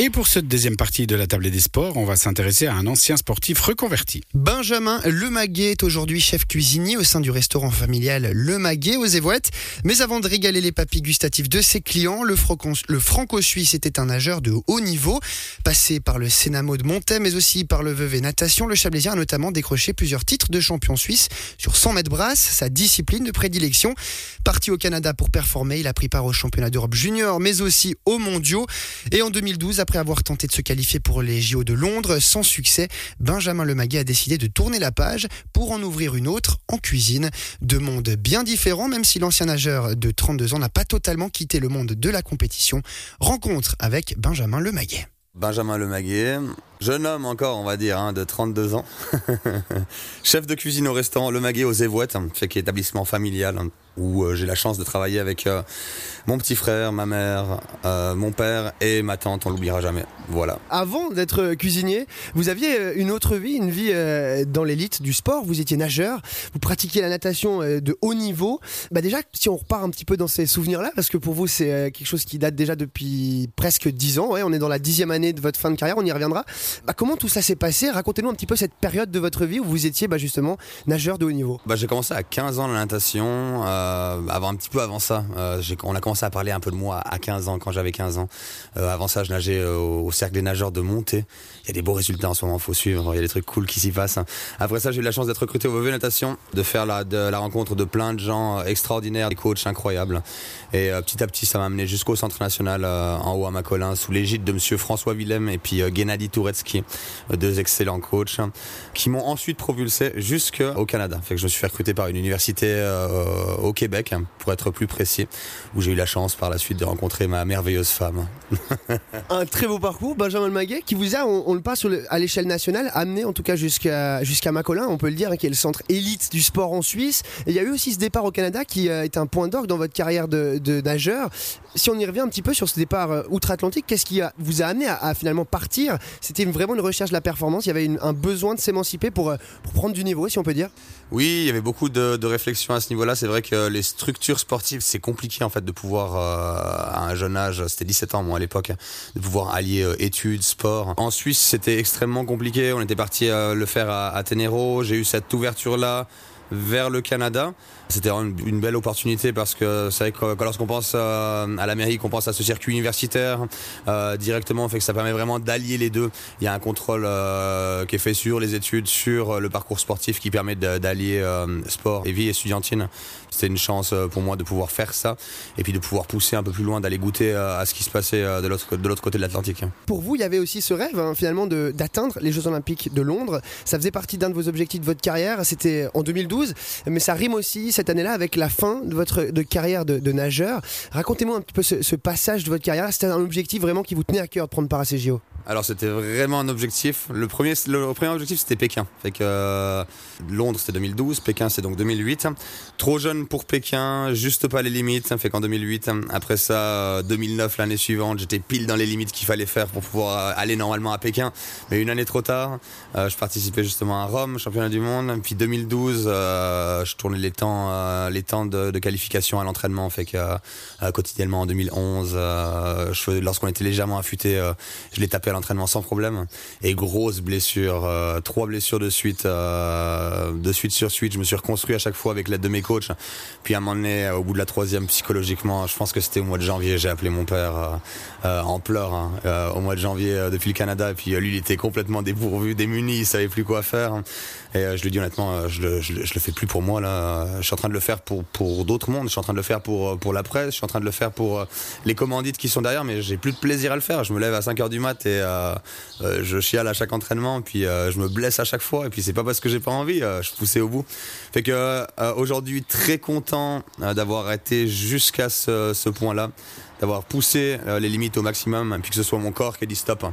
Et pour cette deuxième partie de la table des sports, on va s'intéresser à un ancien sportif reconverti. Benjamin Lemaguet est aujourd'hui chef cuisinier au sein du restaurant familial Le Maguet aux Évouettes. Mais avant de régaler les papilles gustatives de ses clients, le, franco-suisse était un nageur de haut niveau. Passé par le Sénamo de Montaix, mais aussi par le Vevey Natation, le Chablaisien a notamment décroché plusieurs titres de champion suisse sur 100 mètres brasse, sa discipline de prédilection. Parti au Canada pour performer, il a pris part au championnat d'Europe junior, mais aussi aux mondiaux. Et en 2012, après avoir tenté de se qualifier pour les JO de Londres sans succès, Benjamin Lemaguet a décidé de tourner la page pour en ouvrir une autre en cuisine. Deux mondes bien différents, même si l'ancien nageur de 32 ans n'a pas totalement quitté le monde de la compétition. Rencontre avec Benjamin Lemaguet. Benjamin Lemaguet, jeune homme encore, on va dire, hein, de 32 ans. Chef de cuisine au restaurant Le Maguet aux Évouettes, fait établissement familial, hein où euh, j'ai la chance de travailler avec euh, mon petit frère, ma mère, euh, mon père et ma tante, on l'oubliera jamais. Voilà. Avant d'être cuisinier, vous aviez une autre vie, une vie dans l'élite du sport. Vous étiez nageur, vous pratiquiez la natation de haut niveau. Bah déjà, si on repart un petit peu dans ces souvenirs-là, parce que pour vous c'est quelque chose qui date déjà depuis presque dix ans. Ouais, on est dans la dixième année de votre fin de carrière, on y reviendra. Bah, comment tout ça s'est passé? Racontez-nous un petit peu cette période de votre vie où vous étiez bah, justement nageur de haut niveau. Bah, j'ai commencé à 15 ans la natation. Euh, avant un petit peu avant ça, euh, on a commencé à parler un peu de moi à 15 ans, quand j'avais 15 ans. Euh, avant ça, je nageais au, cercle des nageurs de Montée. Il y a des beaux résultats en ce moment, faut suivre. Il y a des trucs cool qui s'y passent. Après ça, j'ai eu la chance d'être recruté au Vevey Natation, de faire la, de, la rencontre de plein de gens extraordinaires, des coachs incroyables. Et petit à petit, ça m'a amené jusqu'au Centre National en haut à Macolin, sous l'égide de Monsieur François Willem et puis Gennady Touretsky, deux excellents coachs, qui m'ont ensuite propulsé jusqu'au Canada. Fait que je me suis fait recruter par une université au Québec pour être plus précis, où j'ai eu la chance par la suite de rencontrer ma merveilleuse femme. un très beau parcours, Benjamin Maguet, qui vous a, on, le passe à l'échelle nationale, amené en tout cas jusqu'à jusqu'à Macolin, on peut le dire, hein, qui est le centre élite du sport en Suisse. Il y a eu aussi ce départ au Canada qui euh, est un point d'orgue dans votre carrière de, nageur. Si on y revient un petit peu sur ce départ euh, outre-Atlantique, qu'est-ce qui vous a amené à, finalement partir? C'était vraiment une recherche de la performance, il y avait un besoin de s'émanciper pour, euh, pour prendre du niveau, si on peut dire Oui, il y avait beaucoup de, de réflexions à ce niveau-là. C'est vrai que les structure sportive, c'est compliqué en fait de pouvoir euh, à un jeune âge, c'était 17 ans moi à l'époque, de pouvoir allier euh, études, sport. En Suisse, c'était extrêmement compliqué. On était parti le faire à, à. J'ai eu cette ouverture là vers le Canada. C'était une belle opportunité parce que c'est vrai que lorsqu'on pense euh, à l'Amérique, on pense à ce circuit universitaire euh, directement, fait que ça permet vraiment d'allier les deux. Il y a un contrôle euh, qui est fait sur les études, sur le parcours sportif qui permet d'allier sport et vie estudiantine. C'était une chance pour moi de pouvoir faire ça et puis de pouvoir pousser un peu plus loin, d'aller goûter à ce qui se passait de l'autre côté de l'Atlantique. Pour vous, il y avait aussi ce rêve hein, finalement d'atteindre les Jeux Olympiques de Londres. Ça faisait partie d'un de vos objectifs de votre carrière. C'était en 2012, mais ça rime aussi cette année-là avec la fin de votre de carrière de, nageur. Racontez-moi un petit peu ce, passage de votre carrière. C'était un objectif vraiment qui vous tenait à cœur de prendre part à ces JO alors c'était vraiment un objectif. Le premier, le premier objectif c'était Pékin. Fait que euh, Londres c'était 2012, Pékin c'est donc 2008. Trop jeune pour Pékin, juste pas les limites. Fait qu'en 2008, après ça, 2009 l'année suivante, j'étais pile dans les limites qu'il fallait faire pour pouvoir euh, aller normalement à Pékin. Mais une année trop tard, euh, je participais justement à Rome, championnat du monde. Puis 2012, je tournais les temps, les temps de, qualification à l'entraînement. Fait que quotidiennement en 2011, lorsqu'on était légèrement affûté, je l'ai tapé à entraînement sans problème. Et grosse blessure, euh, trois blessures de suite, euh, de suite sur suite. Je me suis reconstruit à chaque fois avec l'aide de mes coachs. Puis à un moment donné, au bout de la troisième, psychologiquement, je pense que c'était au mois de janvier, j'ai appelé mon père euh, en pleurs hein, au mois de janvier depuis le Canada. Puis lui, il était complètement dépourvu, démuni, il savait plus quoi faire. Et je lui dis honnêtement, je je, le fais plus pour moi là. Je suis en train de le faire pour pour d'autres mondes. Je suis en train de le faire pour pour la presse. Je suis en train de le faire pour les commandites qui sont derrière. Mais j'ai plus de plaisir à le faire. Je me lève à 5 heures du mat et euh, euh, je chiale à chaque entraînement, puis euh, je me blesse à chaque fois, et puis c'est pas parce que j'ai pas envie, je poussais au bout. Fait que aujourd'hui très content d'avoir été jusqu'à ce, ce point-là, d'avoir poussé les limites au maximum, puis que ce soit mon corps qui ait dit stop.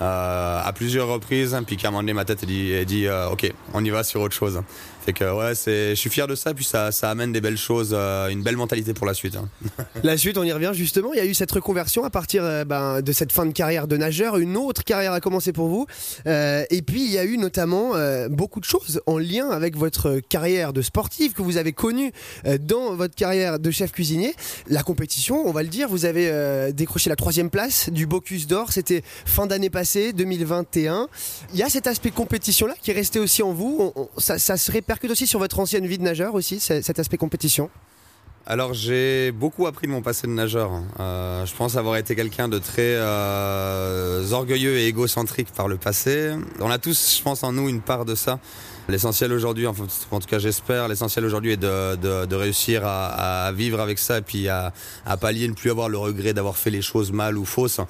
Hein. à plusieurs reprises, puis qu'à un moment donné ma tête a dit, dit ok, on y va sur autre chose. Fait que ouais, je suis fier de ça, puis ça, amène des belles choses, euh, une belle mentalité pour la suite. Hein. la suite, on y revient justement. Il y a eu cette reconversion à partir euh, ben, de cette fin de carrière de nageur. Une autre carrière a commencé pour vous. Euh, et puis il y a eu notamment beaucoup de choses en lien avec votre carrière de sportive que vous avez connue dans votre carrière de chef cuisinier. La compétition, on va le dire, vous avez euh, décroché la troisième place du Bocuse d'Or. C'était fin d'année passée, 2021. Il y a cet aspect compétition-là qui est resté aussi en vous. ça, se répercute aussi sur votre ancienne vie de nageur aussi, cet aspect compétition? Alors j'ai beaucoup appris de mon passé de nageur. Euh, je pense avoir été quelqu'un de très euh, orgueilleux et égocentrique par le passé. On a tous, je pense, en nous une part de ça. L'essentiel aujourd'hui, en, tout cas j'espère, l'essentiel aujourd'hui est de, réussir à, vivre avec ça et puis à, à pallier, ne plus avoir le regret d'avoir fait les choses mal ou fausses.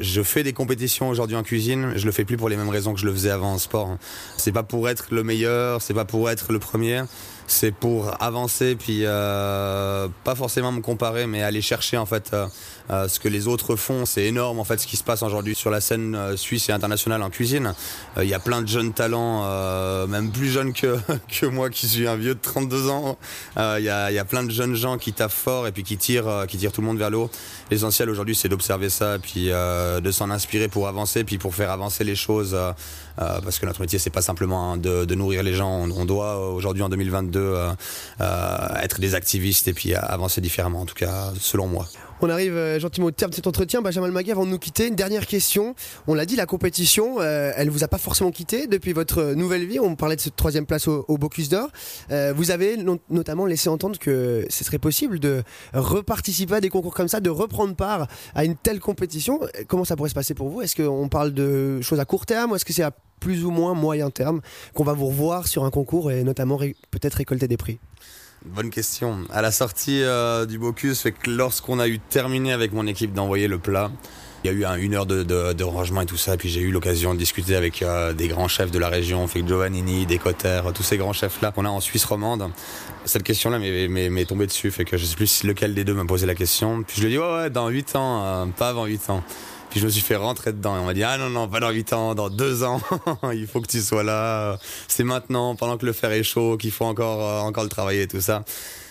Je fais des compétitions aujourd'hui en cuisine, je le fais plus pour les mêmes raisons que je le faisais avant en sport. C'est pas pour être le meilleur, c'est pas pour être le premier c'est pour avancer puis euh, pas forcément me comparer mais aller chercher en fait euh, euh, ce que les autres font. C'est énorme en fait ce qui se passe aujourd'hui sur la scène suisse et internationale en cuisine. Il y a plein de jeunes talents même plus jeunes que, que moi qui suis un vieux de 32 ans. Il y, a, y a plein de jeunes gens qui taffent fort et puis qui tirent qui tirent tout le monde vers le haut. L'essentiel aujourd'hui c'est d'observer ça puis de s'en inspirer pour avancer puis pour faire avancer les choses parce que notre métier c'est pas simplement hein, de, nourrir les gens. On, doit aujourd'hui en 2022 de euh, euh, être des activistes et puis avancer différemment, en tout cas selon moi. On arrive euh, gentiment au terme de cet entretien. Benjamin Maguet, avant de nous quitter, une dernière question. On l'a dit, la compétition, euh, elle vous a pas forcément quitté depuis votre nouvelle vie. On parlait de cette troisième place au, Bocuse d'Or. vous avez notamment laissé entendre que ce serait possible de reparticiper à des concours comme ça, de reprendre part à une telle compétition. Comment ça pourrait se passer pour vous? Est-ce qu'on parle de choses à court terme ou est-ce que c'est à plus ou moins moyen terme qu'on va vous revoir sur un concours et notamment peut-être récolter des prix? Bonne question. À la sortie euh, du Bocuse, fait que lorsqu'on a eu terminé avec mon équipe d'envoyer le plat, il y a eu une heure de, rangement et tout ça. Puis j'ai eu l'occasion de discuter avec euh, des grands chefs de la région, fait Giovannini, Descotter, tous ces grands chefs-là qu'on a en Suisse romande. Cette question-là m'est tombée dessus, fait que je sais plus lequel des deux m'a posé la question. Puis je lui ai dit, ouais, ouais, dans 8 ans, euh, pas avant 8 ans. Puis je me suis fait rentrer dedans et on m'a dit ah non non pas dans 8 ans, dans 2 ans, il faut que tu sois là. C'est maintenant, pendant que le fer est chaud, qu'il faut encore euh, encore le travailler et tout ça.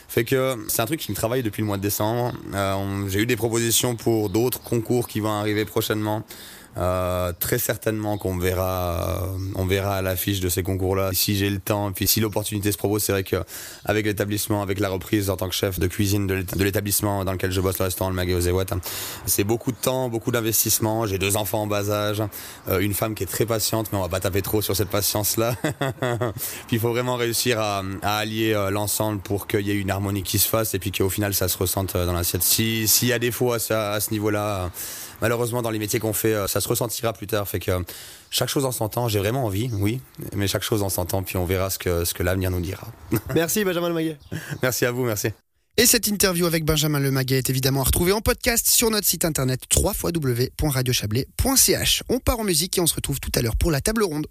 Fait que c'est un truc qui me travaille depuis le mois de décembre. Euh, j'ai eu des propositions pour d'autres concours qui vont arriver prochainement. Euh, très certainement qu'on verra, euh, on verra à l'affiche de ces concours-là. Si j'ai le temps, puis si l'opportunité se propose, c'est vrai que avec l'établissement, avec la reprise en tant que chef de cuisine de l'établissement dans lequel je bosse, le restaurant Le aux c'est beaucoup de temps, beaucoup d'investissement. J'ai deux enfants en bas âge, euh, une femme qui est très patiente, mais on va pas taper trop sur cette patience-là. puis il faut vraiment réussir à, à allier l'ensemble pour qu'il y ait une harmonie qui se fasse et puis qu'au final ça se ressente dans l'assiette. S'il y a des fois à à ce niveau-là, malheureusement dans les métiers qu'on fait, ça ressentira plus tard. Fait que chaque chose en son temps, j'ai vraiment envie, oui, mais chaque chose en son temps, puis on verra ce que, ce que l'avenir nous dira. Merci Benjamin Lemaguet. merci à vous, merci. Et cette interview avec Benjamin Lemaguet est évidemment à retrouver en podcast sur notre site internet www.radiochablais.ch. On part en musique et on se retrouve tout à l'heure pour la table ronde.